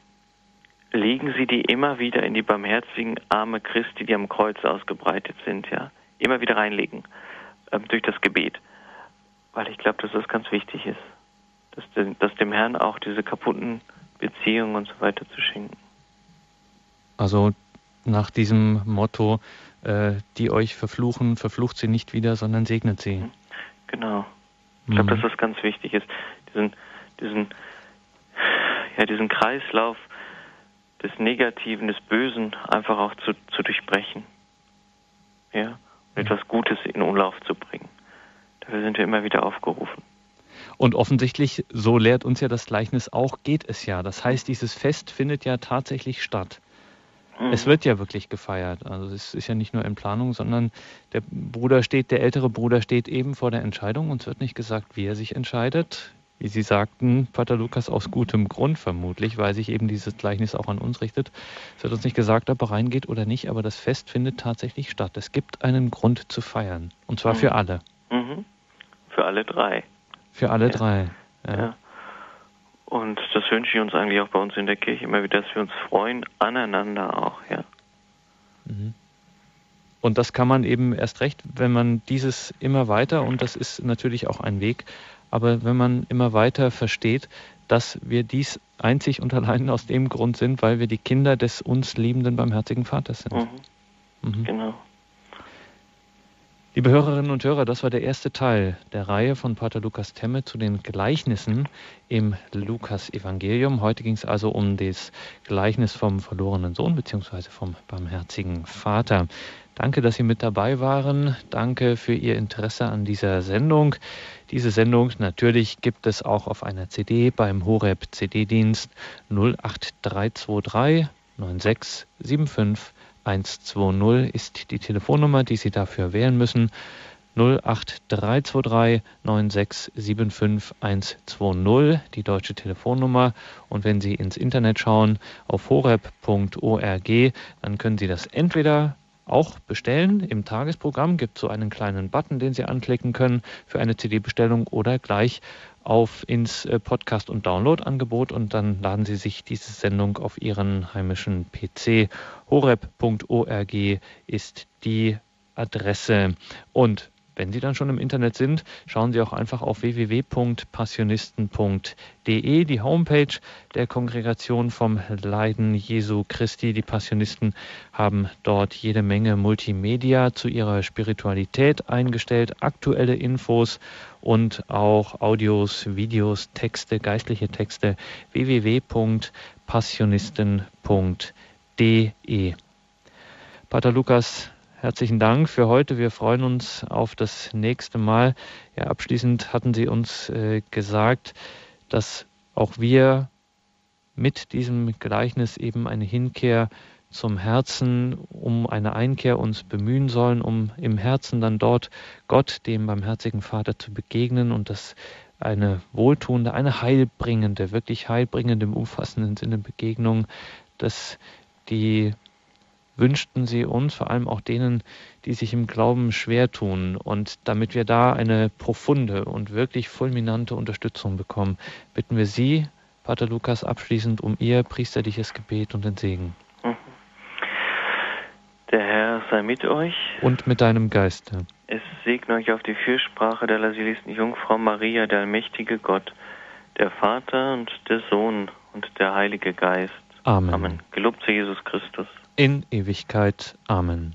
legen sie die immer wieder in die barmherzigen Arme Christi, die am Kreuz ausgebreitet sind, ja. Immer wieder reinlegen ähm, durch das Gebet. Weil ich glaube, dass das ganz wichtig ist. Dass, de, dass dem Herrn auch diese kaputten Beziehungen und so weiter zu schenken. Also nach diesem Motto, die euch verfluchen, verflucht sie nicht wieder, sondern segnet sie. Mhm. Genau. Ich glaube, mhm. dass das ganz wichtig ist, diesen, diesen, ja, diesen Kreislauf des Negativen, des Bösen einfach auch zu, zu durchbrechen. Ja, und etwas Gutes in Umlauf zu bringen. Dafür sind wir immer wieder aufgerufen. Und offensichtlich, so lehrt uns ja das Gleichnis auch, geht es ja. Das heißt, dieses Fest findet ja tatsächlich statt. Mhm. Es wird ja wirklich gefeiert. Also es ist ja nicht nur in Planung, sondern der Bruder steht, der ältere Bruder steht eben vor der Entscheidung und es wird nicht gesagt, wie er sich entscheidet wie Sie sagten, Pater Lukas, aus gutem Grund vermutlich, weil sich eben dieses Gleichnis auch an uns richtet. Es wird uns nicht gesagt, ob er reingeht oder nicht, aber das Fest findet tatsächlich statt. Es gibt einen Grund zu feiern. Und zwar mhm. für alle. Mhm. Für alle drei. Für alle ja. drei. Ja. ja. Und das wünsche ich uns eigentlich auch bei uns in der Kirche immer wieder, dass wir uns freuen aneinander auch, ja. Mhm. Und das kann man eben erst recht, wenn man dieses immer weiter, und das ist natürlich auch ein Weg, aber wenn man immer weiter versteht, dass wir dies einzig und allein aus dem Grund sind, weil wir die Kinder des uns liebenden, barmherzigen Vaters sind. Mhm. Mhm. Genau. Liebe Hörerinnen und Hörer, das war der erste Teil der Reihe von Pater Lukas Temme zu den Gleichnissen im Lukas-Evangelium. Heute ging es also um das Gleichnis vom verlorenen Sohn bzw. vom barmherzigen Vater. Danke, dass Sie mit dabei waren. Danke für Ihr Interesse an dieser Sendung. Diese Sendung natürlich gibt es auch auf einer CD beim Horeb CD-Dienst 08323 9675 120 ist die Telefonnummer, die Sie dafür wählen müssen. 08323 9675 120, die deutsche Telefonnummer. Und wenn Sie ins Internet schauen auf horeb.org, dann können Sie das entweder auch bestellen. Im Tagesprogramm gibt es so einen kleinen Button, den Sie anklicken können für eine CD-Bestellung oder gleich auf ins äh, Podcast- und Download-Angebot und dann laden Sie sich diese Sendung auf Ihren heimischen PC. horeb.org ist die Adresse. Und wenn Sie dann schon im Internet sind, schauen Sie auch einfach auf www.passionisten.de, die Homepage der Kongregation vom Leiden Jesu Christi. Die Passionisten haben dort jede Menge Multimedia zu ihrer Spiritualität eingestellt, aktuelle Infos und auch Audios, Videos, Texte, geistliche Texte www.passionisten.de. Pater Lukas, herzlichen Dank für heute. Wir freuen uns auf das nächste Mal. Ja, abschließend hatten Sie uns äh, gesagt, dass auch wir mit diesem Gleichnis eben eine Hinkehr zum Herzen, um eine Einkehr uns bemühen sollen, um im Herzen dann dort Gott, dem barmherzigen Vater, zu begegnen und das eine wohltuende, eine heilbringende, wirklich heilbringende im umfassenden Sinne Begegnung, dass die wünschten sie uns, vor allem auch denen, die sich im Glauben schwer tun. Und damit wir da eine profunde und wirklich fulminante Unterstützung bekommen, bitten wir Sie, Pater Lukas, abschließend um Ihr priesterliches Gebet und den Segen. Der Herr sei mit euch. Und mit deinem Geiste. Es segne euch auf die Fürsprache der lasilisten Jungfrau Maria, der allmächtige Gott, der Vater und der Sohn und der Heilige Geist. Amen. Amen. Gelobt sei Jesus Christus. In Ewigkeit. Amen.